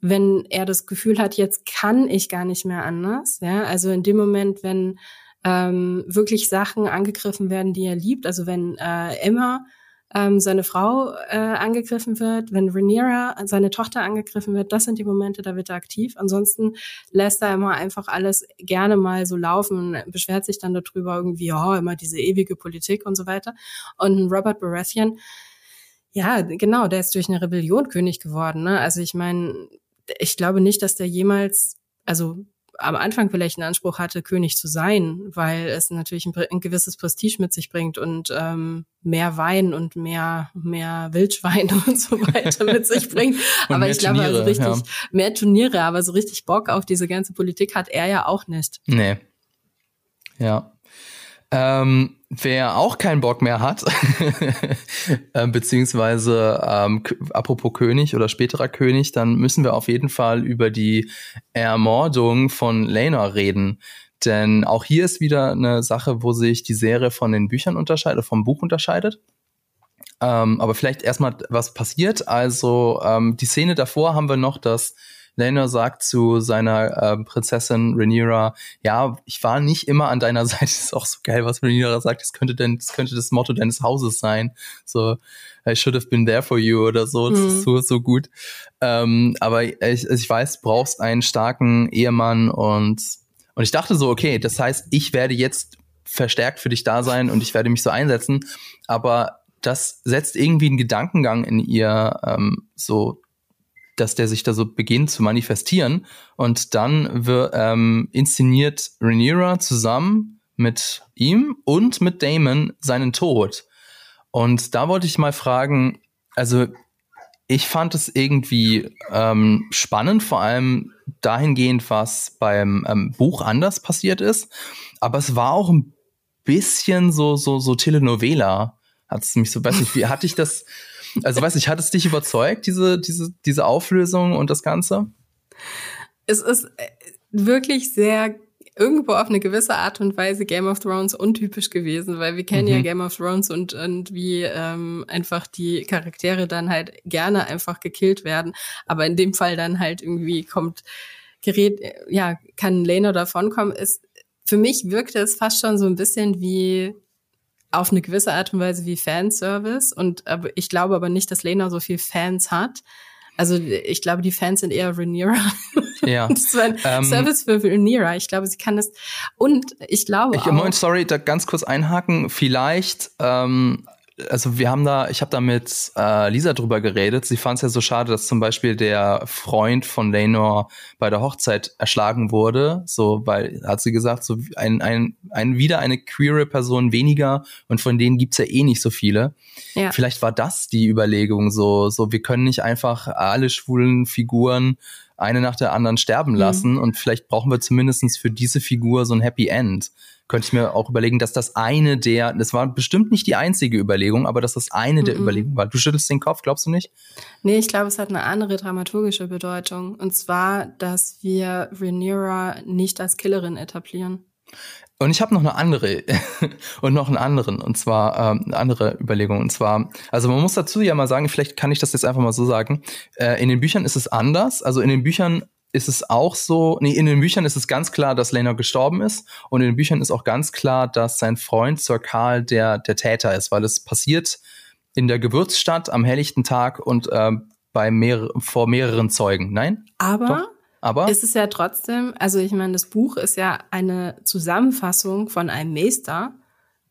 wenn er das Gefühl hat, jetzt kann ich gar nicht mehr anders. Ja, also in dem Moment, wenn ähm, wirklich Sachen angegriffen werden, die er liebt, also wenn äh, Emma ähm, seine Frau äh, angegriffen wird, wenn Rhaenyra, seine Tochter angegriffen wird, das sind die Momente, da wird er aktiv. Ansonsten lässt er immer einfach alles gerne mal so laufen beschwert sich dann darüber irgendwie, oh, immer diese ewige Politik und so weiter. Und Robert Baratheon, ja, genau, der ist durch eine Rebellion König geworden. Ne? Also ich meine, ich glaube nicht, dass der jemals, also am Anfang vielleicht einen Anspruch hatte, König zu sein, weil es natürlich ein, ein gewisses Prestige mit sich bringt und ähm, mehr Wein und mehr mehr Wildschwein *laughs* und so weiter mit sich bringt. *laughs* aber ich glaube, also richtig ja. mehr Turniere, aber so richtig Bock auf diese ganze Politik hat er ja auch nicht. Nee. Ja. Ähm, wer auch keinen Bock mehr hat, *laughs* äh, beziehungsweise ähm, apropos König oder späterer König, dann müssen wir auf jeden Fall über die Ermordung von Lena reden. Denn auch hier ist wieder eine Sache, wo sich die Serie von den Büchern unterscheidet, vom Buch unterscheidet. Ähm, aber vielleicht erstmal, was passiert. Also ähm, die Szene davor haben wir noch, dass Laenor sagt zu seiner äh, Prinzessin Rhaenyra, ja, ich war nicht immer an deiner *laughs* Seite. Das ist auch so geil, was Rhaenyra sagt. Das könnte denn, das könnte das Motto deines Hauses sein. So, I should have been there for you oder so. Das mhm. ist so, so gut. Ähm, aber ich, ich weiß, du brauchst einen starken Ehemann und, und ich dachte so, okay, das heißt, ich werde jetzt verstärkt für dich da sein und ich werde mich so einsetzen. Aber das setzt irgendwie einen Gedankengang in ihr ähm, so dass der sich da so beginnt zu manifestieren. Und dann wird, ähm, inszeniert Rhaenyra zusammen mit ihm und mit Damon seinen Tod. Und da wollte ich mal fragen, also ich fand es irgendwie ähm, spannend, vor allem dahingehend, was beim ähm, Buch anders passiert ist. Aber es war auch ein bisschen so, so, so Telenovela. Hat es mich so, nicht, wie hatte ich das, *laughs* also weiß ich, hat es dich überzeugt, diese, diese, diese Auflösung und das Ganze? Es ist äh, wirklich sehr irgendwo auf eine gewisse Art und Weise Game of Thrones untypisch gewesen, weil wir kennen mhm. ja Game of Thrones und, und wie ähm, einfach die Charaktere dann halt gerne einfach gekillt werden. Aber in dem Fall dann halt irgendwie kommt, gerät, ja, kann Lena davonkommen, ist, für mich wirkte es fast schon so ein bisschen wie auf eine gewisse Art und Weise wie Fanservice. Und aber ich glaube aber nicht, dass Lena so viel Fans hat. Also ich glaube, die Fans sind eher Rhaenyra. Ja. *laughs* das war ein ähm, Service für Rhaenyra. Ich glaube, sie kann das. Und ich glaube ich, auch. Moment, sorry, da ganz kurz einhaken. Vielleicht ähm, also wir haben da, ich habe da mit äh, Lisa drüber geredet. Sie fand es ja so schade, dass zum Beispiel der Freund von Lenor bei der Hochzeit erschlagen wurde. So, weil hat sie gesagt, so ein, ein, ein wieder eine queere Person weniger und von denen gibt's ja eh nicht so viele. Ja. Vielleicht war das die Überlegung, so, so wir können nicht einfach alle schwulen Figuren eine nach der anderen sterben mhm. lassen mhm. und vielleicht brauchen wir zumindestens für diese Figur so ein Happy End. Könnte ich mir auch überlegen, dass das eine der, das war bestimmt nicht die einzige Überlegung, aber dass das eine der Überlegungen war. Du schüttelst den Kopf, glaubst du nicht? Nee, ich glaube, es hat eine andere dramaturgische Bedeutung. Und zwar, dass wir Rhaenyra nicht als Killerin etablieren. Und ich habe noch eine andere *laughs* und noch einen anderen und zwar ähm, eine andere Überlegung und zwar also man muss dazu ja mal sagen vielleicht kann ich das jetzt einfach mal so sagen äh, in den Büchern ist es anders also in den Büchern ist es auch so, nee, in den Büchern ist es ganz klar, dass Lena gestorben ist und in den Büchern ist auch ganz klar, dass sein Freund Sir Karl der, der Täter ist, weil es passiert in der Gewürzstadt am helllichten Tag und äh, bei mehr, vor mehreren Zeugen. Nein? Aber Doch? Aber es ist ja trotzdem, also ich meine, das Buch ist ja eine Zusammenfassung von einem Meister.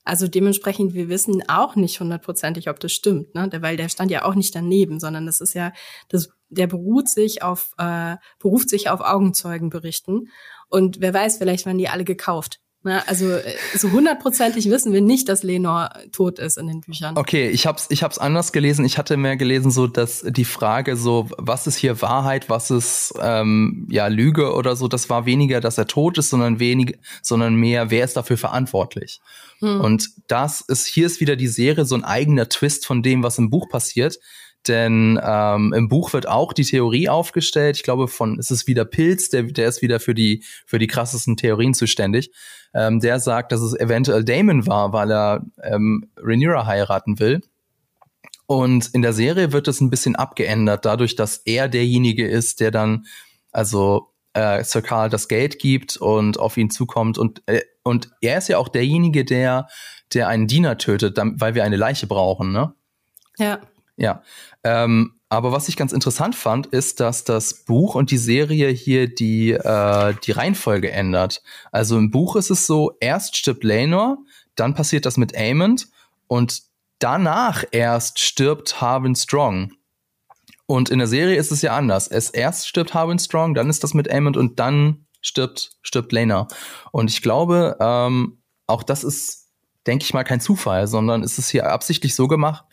Also dementsprechend, wir wissen auch nicht hundertprozentig, ob das stimmt, ne? Weil der stand ja auch nicht daneben, sondern das ist ja, das der beruht sich auf, äh, beruft sich auf Augenzeugenberichten. Und wer weiß, vielleicht waren die alle gekauft. Ne? Also äh, so hundertprozentig wissen wir nicht, dass Lenor tot ist in den Büchern. Okay, ich hab's, ich hab's anders gelesen. Ich hatte mehr gelesen, so dass die Frage so, was ist hier Wahrheit, was ist ähm, ja Lüge oder so, das war weniger, dass er tot ist, sondern wenig, sondern mehr, wer ist dafür verantwortlich. Hm. Und das ist, hier ist wieder die Serie so ein eigener Twist von dem, was im Buch passiert. Denn ähm, im Buch wird auch die Theorie aufgestellt. Ich glaube, von es ist wieder Pilz, der, der ist wieder für die für die krassesten Theorien zuständig. Ähm, der sagt, dass es eventuell Damon war, weil er ähm, Rhaenyra heiraten will. Und in der Serie wird es ein bisschen abgeändert, dadurch, dass er derjenige ist, der dann also äh, Sir Karl das Geld gibt und auf ihn zukommt und äh, und er ist ja auch derjenige, der der einen Diener tötet, weil wir eine Leiche brauchen, ne? Ja. Ja. Ähm, aber was ich ganz interessant fand, ist, dass das Buch und die Serie hier die, äh, die Reihenfolge ändert. Also im Buch ist es so, erst stirbt Lenor, dann passiert das mit Aemond und danach erst stirbt Harwin Strong. Und in der Serie ist es ja anders. Es erst stirbt Harwin Strong, dann ist das mit Aemond und dann stirbt, stirbt Lena. Und ich glaube, ähm, auch das ist, denke ich mal, kein Zufall, sondern es ist hier absichtlich so gemacht,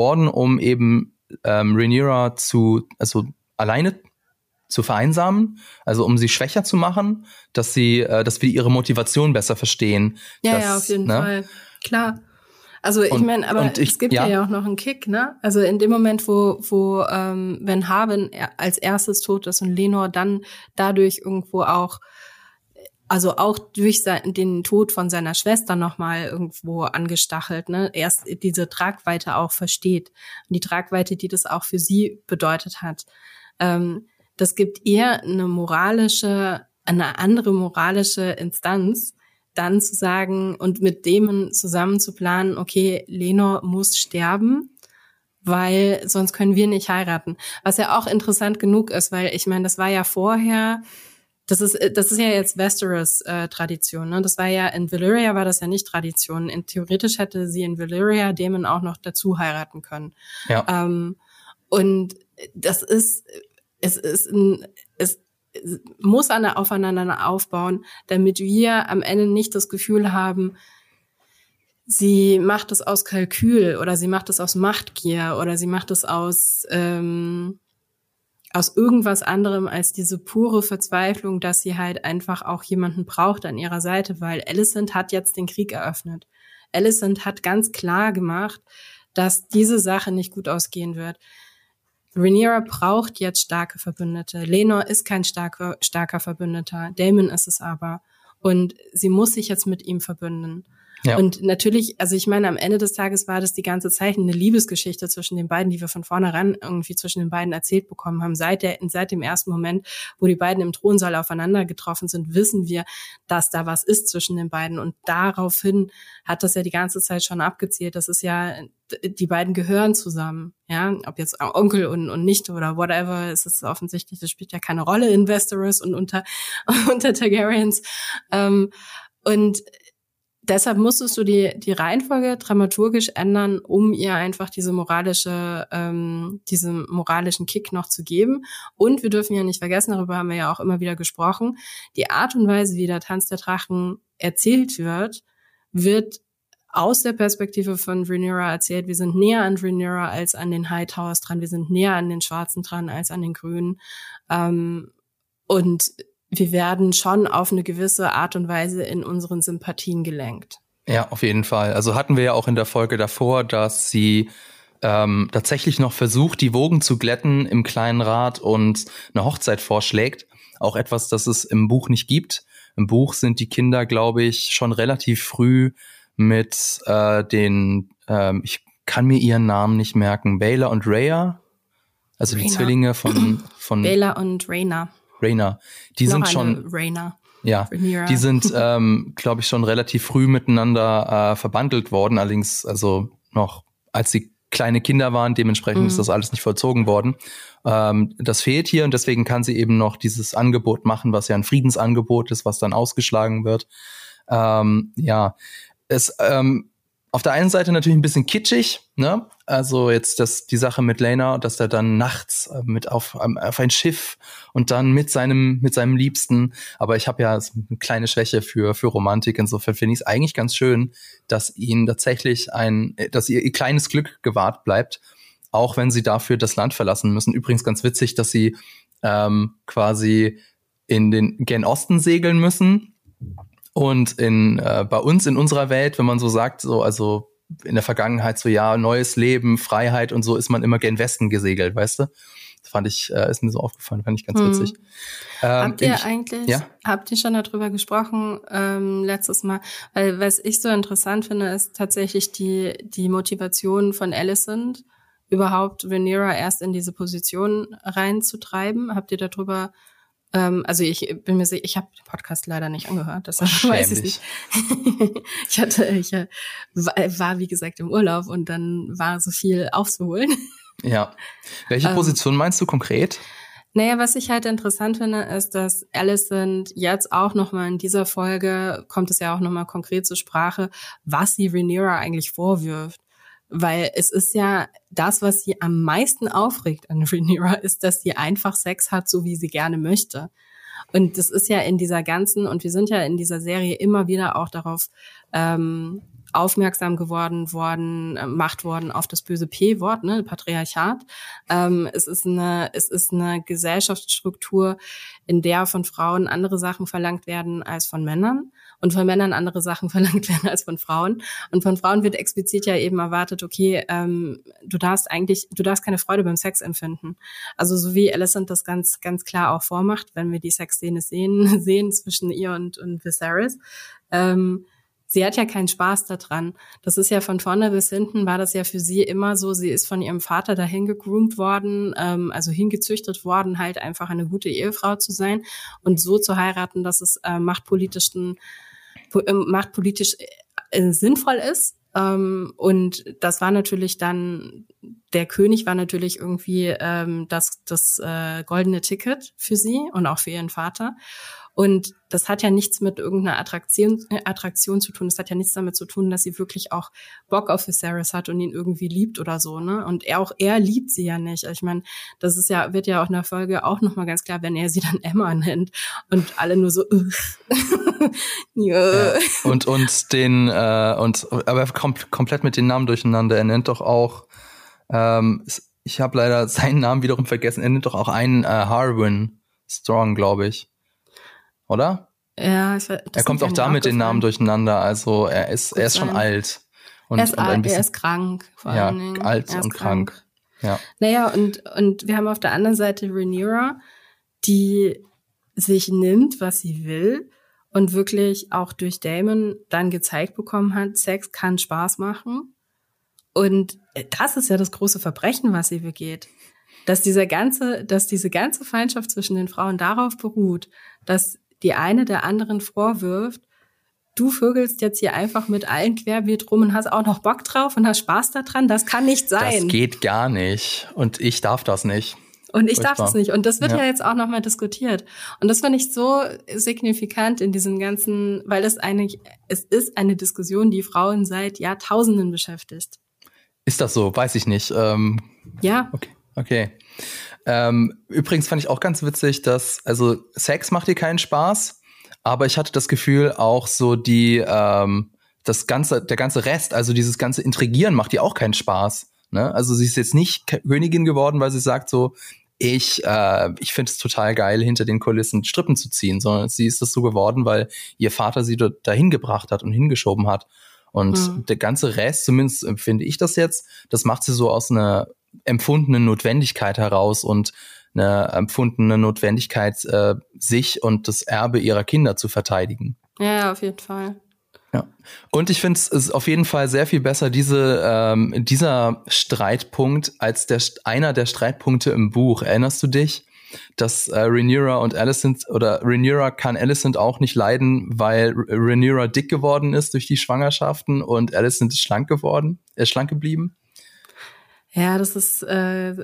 worden, um eben ähm, Rhaenyra zu, also alleine zu vereinsamen, also um sie schwächer zu machen, dass sie, äh, dass wir ihre Motivation besser verstehen. Ja, dass, ja, auf jeden ne? Fall. Klar. Also ich meine, aber ich, es gibt ja. ja auch noch einen Kick, ne? Also in dem Moment, wo, wo ähm, wenn Haben als erstes tot ist und Lenor dann dadurch irgendwo auch also auch durch den Tod von seiner Schwester nochmal irgendwo angestachelt, ne, erst diese Tragweite auch versteht und die Tragweite, die das auch für sie bedeutet hat. Ähm, das gibt ihr eine moralische, eine andere moralische Instanz, dann zu sagen und mit dem zusammen zu planen, okay, Lenor muss sterben, weil sonst können wir nicht heiraten. Was ja auch interessant genug ist, weil ich meine, das war ja vorher das ist, äh, das ist ja jetzt Westeros-Tradition. Äh, ne? Das war ja in Valyria war das ja nicht Tradition. In, theoretisch hätte sie in Valyria Damon auch noch dazu heiraten können. Ja. Ähm, und das ist, es ist ein, es muss eine aufeinander aufbauen, damit wir am Ende nicht das Gefühl haben, sie macht es aus Kalkül oder sie macht es aus Machtgier oder sie macht es aus ähm, aus irgendwas anderem als diese pure Verzweiflung, dass sie halt einfach auch jemanden braucht an ihrer Seite, weil Alicent hat jetzt den Krieg eröffnet. Alicent hat ganz klar gemacht, dass diese Sache nicht gut ausgehen wird. Rhaenyra braucht jetzt starke Verbündete. Lenor ist kein starker, starker Verbündeter. Damon ist es aber. Und sie muss sich jetzt mit ihm verbünden. Ja. Und natürlich, also ich meine, am Ende des Tages war das die ganze Zeit eine Liebesgeschichte zwischen den beiden, die wir von vornherein irgendwie zwischen den beiden erzählt bekommen haben. Seit, der, seit dem ersten Moment, wo die beiden im Thronsaal aufeinander getroffen sind, wissen wir, dass da was ist zwischen den beiden. Und daraufhin hat das ja die ganze Zeit schon abgezielt. Das ist ja, die beiden gehören zusammen. Ja, ob jetzt Onkel und, und Nichte oder whatever, es ist offensichtlich, das spielt ja keine Rolle in Westeros und unter, *laughs* unter Targaryens. Ähm, und deshalb musstest du die, die Reihenfolge dramaturgisch ändern, um ihr einfach diese moralische, ähm, diesen moralischen Kick noch zu geben. Und wir dürfen ja nicht vergessen, darüber haben wir ja auch immer wieder gesprochen, die Art und Weise, wie der Tanz der Drachen erzählt wird, wird aus der Perspektive von Rhaenyra erzählt. Wir sind näher an Rhaenyra als an den Hightowers dran. Wir sind näher an den Schwarzen dran als an den Grünen. Ähm, und wir werden schon auf eine gewisse Art und Weise in unseren Sympathien gelenkt. Ja, auf jeden Fall. Also hatten wir ja auch in der Folge davor, dass sie ähm, tatsächlich noch versucht, die Wogen zu glätten im kleinen Rat und eine Hochzeit vorschlägt. Auch etwas, das es im Buch nicht gibt. Im Buch sind die Kinder, glaube ich, schon relativ früh mit äh, den, ähm, ich kann mir ihren Namen nicht merken, Baylor und Rhea, also Rainer. die Zwillinge von von Baylor und Raina. Raina, die Noch sind schon Raina. Ja, Rhaenyra. die sind, ähm, glaube ich, schon relativ früh miteinander äh, verbandelt worden, allerdings also noch als sie kleine Kinder waren, dementsprechend mhm. ist das alles nicht vollzogen worden. Ähm, das fehlt hier und deswegen kann sie eben noch dieses Angebot machen, was ja ein Friedensangebot ist, was dann ausgeschlagen wird. Ähm, ja, es ähm, auf der einen Seite natürlich ein bisschen kitschig, ne? Also jetzt das die Sache mit Lena, dass er dann nachts äh, mit auf, auf ein Schiff und dann mit seinem mit seinem Liebsten. Aber ich habe ja eine kleine Schwäche für für Romantik. Insofern finde ich es eigentlich ganz schön, dass ihnen tatsächlich ein, dass ihr, ihr kleines Glück gewahrt bleibt, auch wenn sie dafür das Land verlassen müssen. Übrigens ganz witzig, dass sie ähm, quasi in den gen Osten segeln müssen und in, äh, bei uns in unserer Welt, wenn man so sagt, so, also in der Vergangenheit so, ja, neues Leben, Freiheit und so, ist man immer gen Westen gesegelt, weißt du? Das fand ich, äh, ist mir so aufgefallen, fand ich ganz hm. witzig. Ähm, habt ihr ich, eigentlich, ja? habt ihr schon darüber gesprochen, ähm, letztes Mal? Weil, was ich so interessant finde, ist tatsächlich die, die Motivation von Alicent, überhaupt Rhaenyra erst in diese Position reinzutreiben. Habt ihr darüber ähm, also ich bin mir sicher, ich habe den Podcast leider nicht angehört, deshalb *laughs* weiß ich nicht. *laughs* ich hatte, ich äh, war wie gesagt im Urlaub und dann war so viel aufzuholen. *laughs* Ja. Welche ähm, Position meinst du konkret? Naja, was ich halt interessant finde, ist, dass Alicent jetzt auch nochmal in dieser Folge, kommt es ja auch nochmal konkret zur Sprache, was sie Rhaenyra eigentlich vorwirft. Weil es ist ja das, was sie am meisten aufregt an *laughs* Rhaenyra, ist, dass sie einfach Sex hat, so wie sie gerne möchte. Und das ist ja in dieser ganzen, und wir sind ja in dieser Serie immer wieder auch darauf ähm, aufmerksam geworden worden, äh, macht worden auf das böse P-Wort, ne, Patriarchat. Ähm, es ist eine, es ist eine Gesellschaftsstruktur, in der von Frauen andere Sachen verlangt werden als von Männern und von Männern andere Sachen *laughs* verlangt werden als von Frauen. Und von Frauen wird explizit ja eben erwartet, okay, ähm, du darfst eigentlich, du darfst keine Freude beim Sex empfinden. Also so wie Alicent das ganz, ganz klar auch vormacht, wenn wir die Sexszene sehen, *laughs* sehen zwischen ihr und, und Viserys. Ähm, sie hat ja keinen Spaß daran. Das ist ja von vorne bis hinten war das ja für sie immer so. Sie ist von ihrem Vater dahin gegroomt worden, ähm, also hingezüchtet worden, halt einfach eine gute Ehefrau zu sein und so zu heiraten, dass es äh, machtpolitischen ähm, machtpolitisch äh, sinnvoll ist. Ähm, und das war natürlich dann, der König war natürlich irgendwie ähm, das, das äh, goldene Ticket für sie und auch für ihren Vater. Und das hat ja nichts mit irgendeiner Attraktion, äh, Attraktion zu tun. Das hat ja nichts damit zu tun, dass sie wirklich auch Bock auf Viserys hat und ihn irgendwie liebt oder so, ne? Und er auch er liebt sie ja nicht. Ich meine, das ist ja wird ja auch in der Folge auch noch mal ganz klar, wenn er sie dann *laughs* Emma nennt und alle nur so. *laughs* ja. Und und den äh, und aber kommt komplett mit den Namen durcheinander. Er nennt doch auch. Ähm, ich habe leider seinen Namen wiederum vergessen. Er nennt doch auch einen äh, Harwin Strong, glaube ich oder? Ja, ich, er kommt auch damit den Namen durcheinander. Also er ist, er ist schon alt. Und, er, ist und alt, bisschen, er ist krank, vor ja, allen Dingen. alt und krank. krank. Ja. Naja, und, und wir haben auf der anderen Seite Rhaenyra, die sich nimmt, was sie will und wirklich auch durch Damon dann gezeigt bekommen hat, Sex kann Spaß machen. Und das ist ja das große Verbrechen, was sie begeht. Dass dieser ganze, dass diese ganze Feindschaft zwischen den Frauen darauf beruht, dass die eine der anderen vorwirft, du vögelst jetzt hier einfach mit allen querbeet rum und hast auch noch Bock drauf und hast Spaß daran. Das kann nicht sein. Das geht gar nicht. Und ich darf das nicht. Und ich darf das nicht. Und das wird ja, ja jetzt auch nochmal diskutiert. Und das finde ich so signifikant in diesem ganzen, weil es eine, es ist eine Diskussion, die Frauen seit Jahrtausenden beschäftigt. Ist das so? Weiß ich nicht. Ähm, ja. Okay. Okay. Ähm, übrigens fand ich auch ganz witzig, dass, also Sex macht dir keinen Spaß, aber ich hatte das Gefühl, auch so die, ähm, das ganze, der ganze Rest, also dieses ganze Intrigieren macht dir auch keinen Spaß. Ne? Also sie ist jetzt nicht Königin geworden, weil sie sagt so, ich, äh, ich finde es total geil, hinter den Kulissen Strippen zu ziehen, sondern sie ist es so geworden, weil ihr Vater sie dort dahin gebracht hat und hingeschoben hat. Und mhm. der ganze Rest, zumindest finde ich das jetzt, das macht sie so aus einer empfundenen Notwendigkeit heraus und eine empfundene Notwendigkeit, äh, sich und das Erbe ihrer Kinder zu verteidigen. Ja, auf jeden Fall. Ja. Und ich finde es ist auf jeden Fall sehr viel besser, diese, ähm, dieser Streitpunkt als der, einer der Streitpunkte im Buch. Erinnerst du dich? dass äh, Rhaenyra und Alicent oder Rhaenyra kann Alicent auch nicht leiden, weil Rhaenyra dick geworden ist durch die Schwangerschaften und Alicent ist schlank geworden, ist äh, schlank geblieben. Ja, das ist äh,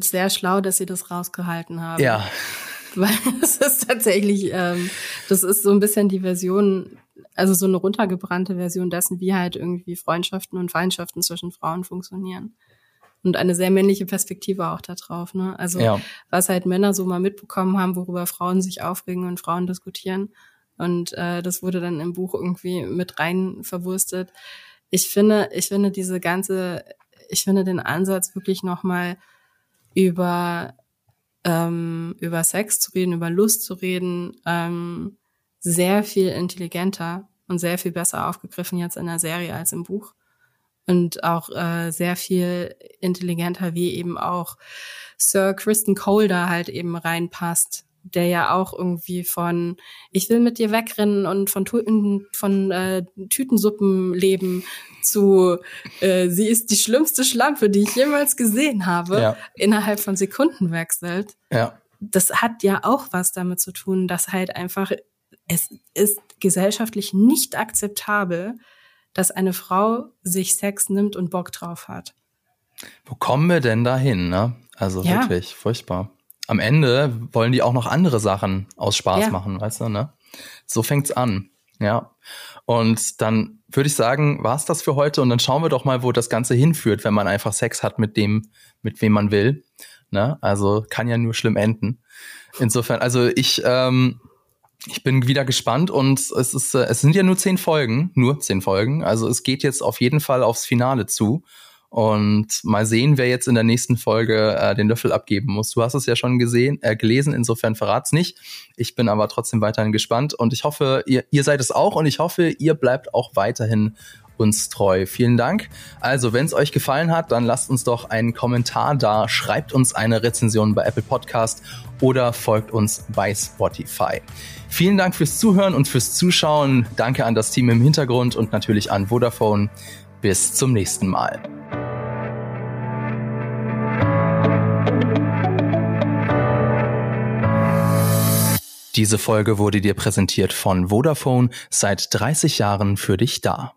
sehr schlau, dass sie das rausgehalten haben. Ja. *laughs* Weil es ist tatsächlich, ähm, das ist so ein bisschen die Version, also so eine runtergebrannte Version dessen, wie halt irgendwie Freundschaften und Feindschaften zwischen Frauen funktionieren. Und eine sehr männliche Perspektive auch da drauf. Ne? Also ja. was halt Männer so mal mitbekommen haben, worüber Frauen sich aufregen und Frauen diskutieren. Und äh, das wurde dann im Buch irgendwie mit rein verwurstet. Ich finde, ich finde diese ganze ich finde den Ansatz wirklich nochmal über, ähm, über Sex zu reden, über Lust zu reden, ähm, sehr viel intelligenter und sehr viel besser aufgegriffen jetzt in der Serie als im Buch. Und auch äh, sehr viel intelligenter, wie eben auch Sir Kristen Cole da halt eben reinpasst, der ja auch irgendwie von ich will mit dir wegrennen und von, Tuten, von äh, Tütensuppen leben zu äh, sie ist die schlimmste Schlampe, die ich jemals gesehen habe, ja. innerhalb von Sekunden wechselt. Ja. Das hat ja auch was damit zu tun, dass halt einfach es ist gesellschaftlich nicht akzeptabel, dass eine Frau sich Sex nimmt und Bock drauf hat. Wo kommen wir denn dahin, ne? Also ja. wirklich furchtbar am Ende wollen die auch noch andere Sachen aus Spaß ja. machen, weißt du, ne? So fängt's an. Ja. Und dann würde ich sagen, war's das für heute und dann schauen wir doch mal, wo das Ganze hinführt, wenn man einfach Sex hat mit dem, mit wem man will. Ne? Also kann ja nur schlimm enden. Insofern, also ich, ähm, ich bin wieder gespannt und es ist, äh, es sind ja nur zehn Folgen, nur zehn Folgen. Also es geht jetzt auf jeden Fall aufs Finale zu. Und mal sehen, wer jetzt in der nächsten Folge äh, den Löffel abgeben muss. Du hast es ja schon gesehen, äh, gelesen, insofern verrat's nicht. Ich bin aber trotzdem weiterhin gespannt und ich hoffe, ihr, ihr seid es auch und ich hoffe, ihr bleibt auch weiterhin uns treu. Vielen Dank. Also, wenn es euch gefallen hat, dann lasst uns doch einen Kommentar da, schreibt uns eine Rezension bei Apple Podcast oder folgt uns bei Spotify. Vielen Dank fürs Zuhören und fürs Zuschauen. Danke an das Team im Hintergrund und natürlich an Vodafone. Bis zum nächsten Mal. Diese Folge wurde dir präsentiert von Vodafone, seit 30 Jahren für dich da.